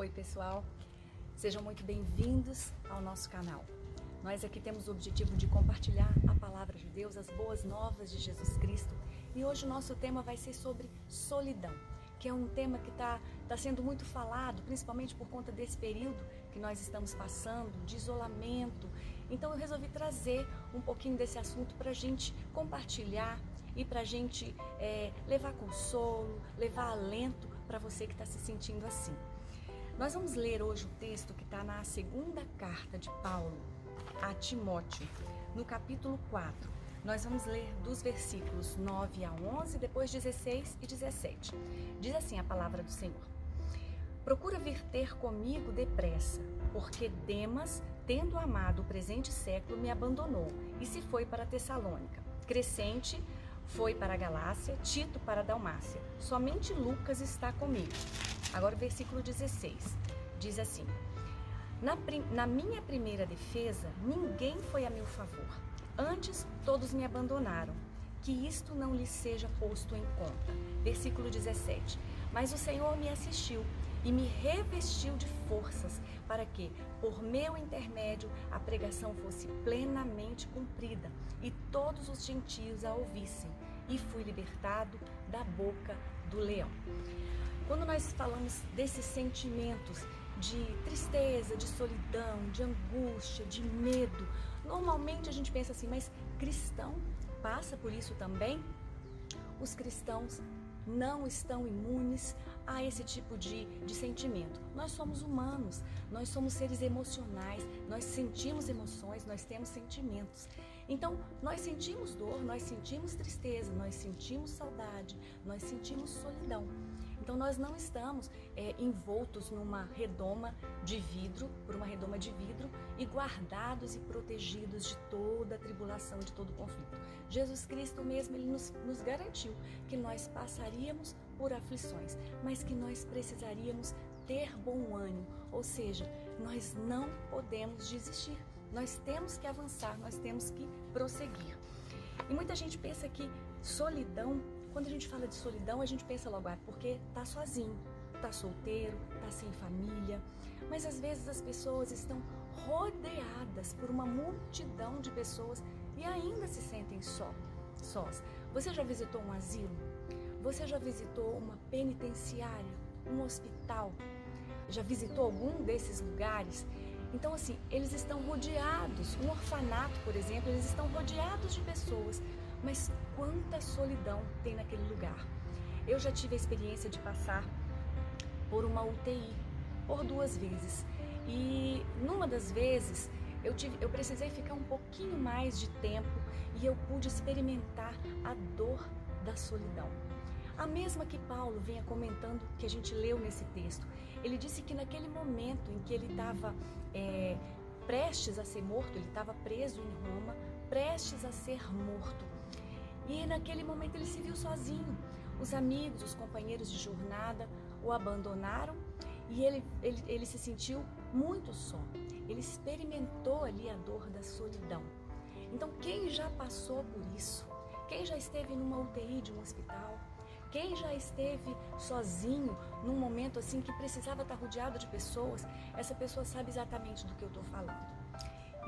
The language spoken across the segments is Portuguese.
Oi, pessoal. Sejam muito bem-vindos ao nosso canal. Nós aqui temos o objetivo de compartilhar a palavra de Deus, as boas novas de Jesus Cristo. E hoje o nosso tema vai ser sobre solidão, que é um tema que está tá sendo muito falado, principalmente por conta desse período que nós estamos passando, de isolamento. Então eu resolvi trazer um pouquinho desse assunto para a gente compartilhar e para a gente é, levar consolo, levar alento para você que está se sentindo assim. Nós vamos ler hoje o texto que está na segunda carta de Paulo a Timóteo, no capítulo 4. Nós vamos ler dos versículos 9 a 11, depois 16 e 17. Diz assim a palavra do Senhor: Procura vir ter comigo depressa, porque Demas, tendo amado o presente século, me abandonou e se foi para Tessalônica. Crescente foi para a Galácia, Tito para a Dalmácia. Somente Lucas está comigo. Agora o versículo 16 diz assim: na, na minha primeira defesa, ninguém foi a meu favor. Antes, todos me abandonaram. Que isto não lhe seja posto em conta. Versículo 17. Mas o Senhor me assistiu e me revestiu de forças, para que, por meu intermédio, a pregação fosse plenamente cumprida e todos os gentios a ouvissem, e fui libertado da boca do leão. Quando nós falamos desses sentimentos de tristeza, de solidão, de angústia, de medo, normalmente a gente pensa assim, mas cristão passa por isso também? Os cristãos não estão imunes a esse tipo de, de sentimento. Nós somos humanos, nós somos seres emocionais, nós sentimos emoções, nós temos sentimentos. Então, nós sentimos dor, nós sentimos tristeza, nós sentimos saudade, nós sentimos solidão. Então nós não estamos é, envoltos numa redoma de vidro, por uma redoma de vidro, e guardados e protegidos de toda a tribulação, de todo o conflito. Jesus Cristo mesmo, ele nos, nos garantiu que nós passaríamos por aflições, mas que nós precisaríamos ter bom ânimo, ou seja, nós não podemos desistir. Nós temos que avançar, nós temos que prosseguir. E muita gente pensa que solidão quando a gente fala de solidão, a gente pensa logo, ah, porque tá sozinho, tá solteiro, tá sem família. Mas às vezes as pessoas estão rodeadas por uma multidão de pessoas e ainda se sentem só, sós. Você já visitou um asilo? Você já visitou uma penitenciária, um hospital? Já visitou algum desses lugares? Então, assim, eles estão rodeados, um orfanato, por exemplo, eles estão rodeados de pessoas mas quanta solidão tem naquele lugar. Eu já tive a experiência de passar por uma UTI por duas vezes. E numa das vezes eu, tive, eu precisei ficar um pouquinho mais de tempo e eu pude experimentar a dor da solidão. A mesma que Paulo vinha comentando, que a gente leu nesse texto. Ele disse que naquele momento em que ele estava é, prestes a ser morto, ele estava preso em Roma, prestes a ser morto. E naquele momento ele se viu sozinho. Os amigos, os companheiros de jornada o abandonaram e ele, ele, ele se sentiu muito só. Ele experimentou ali a dor da solidão. Então, quem já passou por isso? Quem já esteve numa UTI de um hospital? Quem já esteve sozinho num momento assim que precisava estar rodeado de pessoas? Essa pessoa sabe exatamente do que eu estou falando.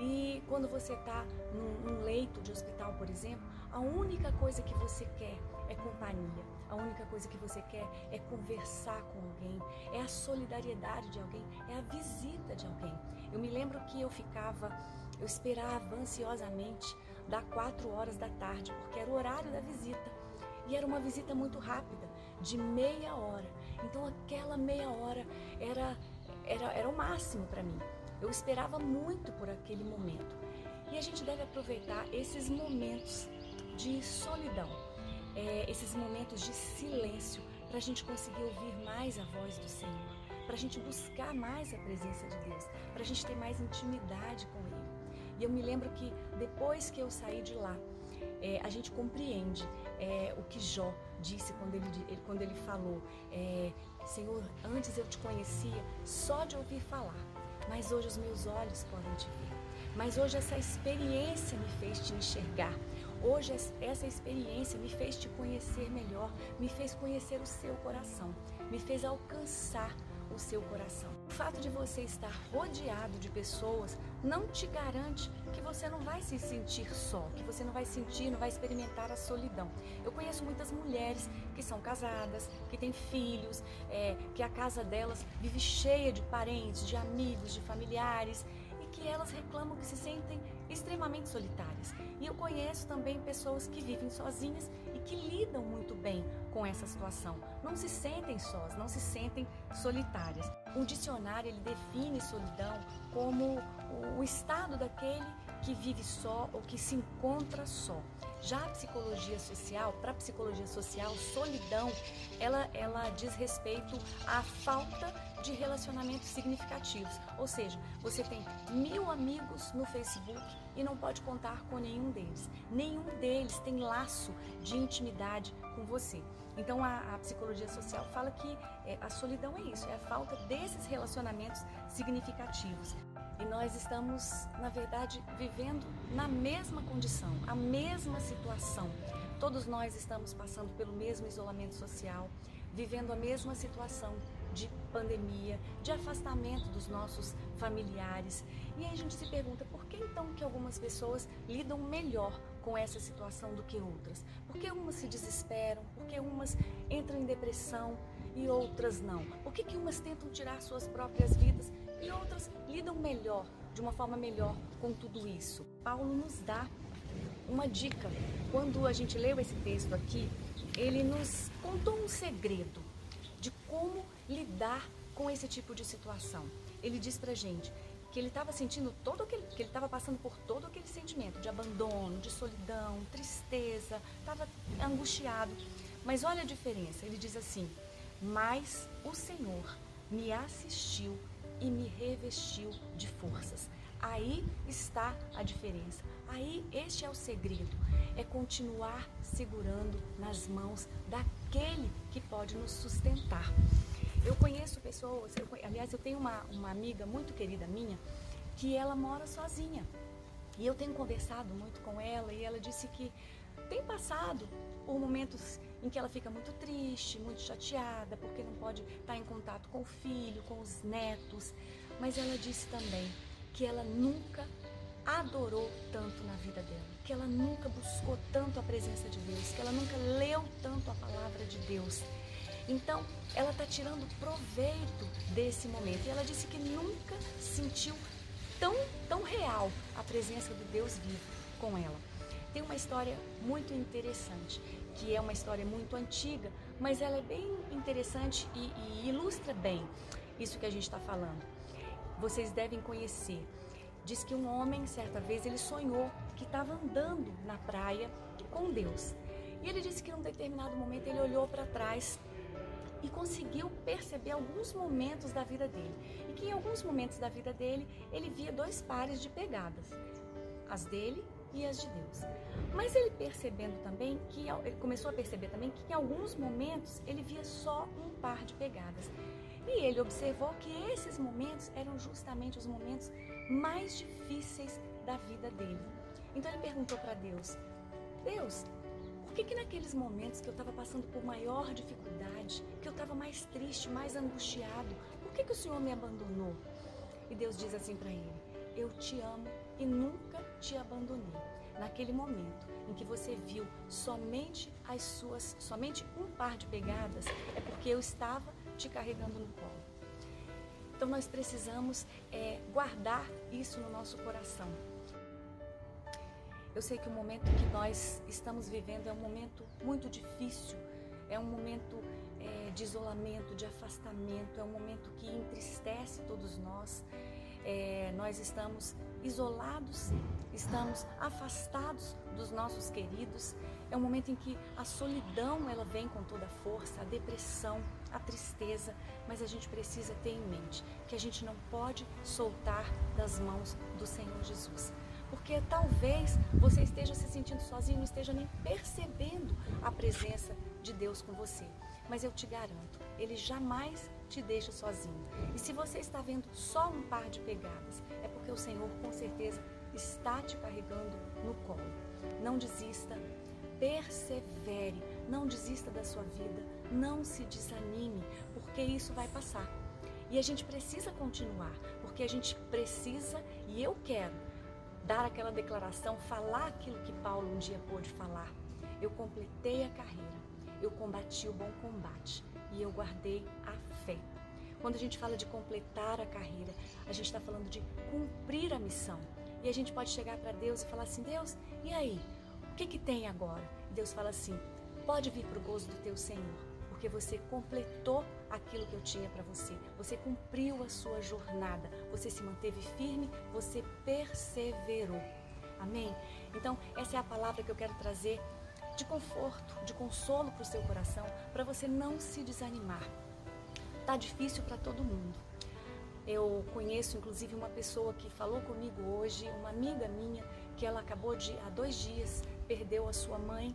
E quando você está num, num, leito de hospital, por exemplo, a única coisa que você quer é companhia. A única coisa que você quer é conversar com alguém, é a solidariedade de alguém, é a visita de alguém. Eu me lembro que eu ficava, eu esperava ansiosamente das quatro horas da tarde, porque era o horário da visita. E era uma visita muito rápida, de meia hora. Então aquela meia hora era, era, era o máximo para mim. Eu esperava muito por aquele momento. E a gente deve aproveitar esses momentos de solidão, é, esses momentos de silêncio, para a gente conseguir ouvir mais a voz do Senhor, para a gente buscar mais a presença de Deus, para a gente ter mais intimidade com Ele. E eu me lembro que depois que eu saí de lá, é, a gente compreende é, o que Jó disse quando ele, quando ele falou: é, Senhor, antes eu te conhecia só de ouvir falar mas hoje os meus olhos podem te ver. Mas hoje essa experiência me fez te enxergar. Hoje essa experiência me fez te conhecer melhor, me fez conhecer o seu coração, me fez alcançar o seu coração. O fato de você estar rodeado de pessoas não te garante que você não vai se sentir só, que você não vai sentir, não vai experimentar a solidão. Eu conheço muitas mulheres que são casadas, que têm filhos, é, que a casa delas vive cheia de parentes, de amigos, de familiares que elas reclamam que se sentem extremamente solitárias. E eu conheço também pessoas que vivem sozinhas e que lidam muito bem com essa situação. Não se sentem sós, não se sentem solitárias. Um dicionário ele define solidão como o estado daquele que vive só ou que se encontra só. Já a psicologia social, para a psicologia social, solidão, ela, ela diz respeito à falta de relacionamentos significativos. Ou seja, você tem mil amigos no Facebook e não pode contar com nenhum deles. Nenhum deles tem laço de intimidade com você. Então a, a psicologia social fala que é, a solidão é isso, é a falta desses relacionamentos significativos. E nós estamos, na verdade, vivendo na mesma condição, a mesma situação. Todos nós estamos passando pelo mesmo isolamento social, vivendo a mesma situação de pandemia, de afastamento dos nossos familiares. E aí a gente se pergunta por que então que algumas pessoas lidam melhor com essa situação do que outras? Por que umas se desesperam? Por que umas entram em depressão e outras não? Por que, que umas tentam tirar suas próprias vidas e outras lidam melhor, de uma forma melhor com tudo isso. Paulo nos dá uma dica. Quando a gente leu esse texto aqui, ele nos contou um segredo como lidar com esse tipo de situação. Ele diz pra gente que ele estava sentindo todo aquele, que ele estava passando por todo aquele sentimento de abandono, de solidão, tristeza, estava angustiado. Mas olha a diferença. Ele diz assim: "Mas o Senhor me assistiu e me revestiu de forças. Aí está a diferença. Aí este é o segredo. É continuar segurando nas mãos daquele que pode nos sustentar. Eu conheço pessoas, eu, aliás, eu tenho uma, uma amiga muito querida minha que ela mora sozinha. E eu tenho conversado muito com ela e ela disse que tem passado por momentos em que ela fica muito triste, muito chateada, porque não pode estar em contato com o filho, com os netos. Mas ela disse também que ela nunca adorou tanto na vida dela, que ela nunca buscou tanto a presença de Deus, que ela nunca leu tanto a palavra de Deus. Então, ela está tirando proveito desse momento. E ela disse que nunca sentiu tão, tão real a presença do Deus vivo com ela. Tem uma história muito interessante que é uma história muito antiga, mas ela é bem interessante e, e ilustra bem isso que a gente está falando. Vocês devem conhecer. Diz que um homem, certa vez, ele sonhou que estava andando na praia com Deus. E ele disse que em um determinado momento ele olhou para trás e conseguiu perceber alguns momentos da vida dele. E que em alguns momentos da vida dele ele via dois pares de pegadas, as dele e as de Deus. Mas ele percebendo também que ele começou a perceber também que em alguns momentos ele via só um par de pegadas. E ele observou que esses momentos eram justamente os momentos mais difíceis da vida dele. Então ele perguntou para Deus: Deus, por que, que naqueles momentos que eu estava passando por maior dificuldade, que eu estava mais triste, mais angustiado, por que, que o Senhor me abandonou? E Deus diz assim para ele: Eu te amo e nunca te abandonei. Naquele momento em que você viu somente as suas, somente um par de pegadas, é porque eu estava te carregando no colo. Então nós precisamos é, guardar isso no nosso coração. Eu sei que o momento que nós estamos vivendo é um momento muito difícil, é um momento é, de isolamento, de afastamento, é um momento que entristece todos nós. É, nós estamos isolados, estamos afastados dos nossos queridos. É um momento em que a solidão ela vem com toda a força, a depressão, a tristeza, mas a gente precisa ter em mente que a gente não pode soltar das mãos do Senhor Jesus. Porque talvez você esteja se sentindo sozinho, não esteja nem percebendo a presença de Deus com você. Mas eu te garanto, Ele jamais te deixa sozinho. E se você está vendo só um par de pegadas, é porque o Senhor com certeza está te carregando no colo. Não desista, persevere, não desista da sua vida, não se desanime, porque isso vai passar. E a gente precisa continuar, porque a gente precisa e eu quero dar aquela declaração, falar aquilo que Paulo um dia pôde falar. Eu completei a carreira, eu combati o bom combate e eu guardei a fé. Quando a gente fala de completar a carreira, a gente está falando de cumprir a missão. E a gente pode chegar para Deus e falar assim: Deus, e aí? O que, que tem agora? Deus fala assim: pode vir para o gozo do teu Senhor, porque você completou aquilo que eu tinha para você. Você cumpriu a sua jornada, você se manteve firme, você perseverou. Amém? Então, essa é a palavra que eu quero trazer de conforto, de consolo para o seu coração, para você não se desanimar. Tá difícil para todo mundo. Eu conheço inclusive uma pessoa que falou comigo hoje, uma amiga minha, que ela acabou de há dois dias perdeu a sua mãe.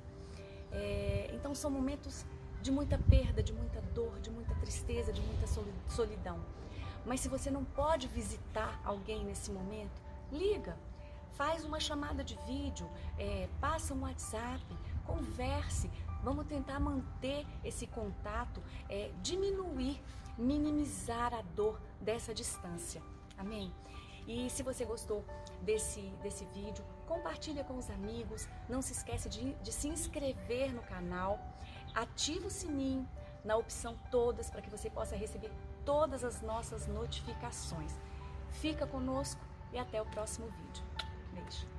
É, então são momentos de muita perda, de muita dor, de muita tristeza, de muita solidão. Mas se você não pode visitar alguém nesse momento, liga, faz uma chamada de vídeo, é, passa um WhatsApp, converse, Vamos tentar manter esse contato, é, diminuir, minimizar a dor dessa distância. Amém? E se você gostou desse, desse vídeo, compartilha com os amigos. Não se esquece de, de se inscrever no canal. Ativa o sininho na opção todas para que você possa receber todas as nossas notificações. Fica conosco e até o próximo vídeo. Beijo.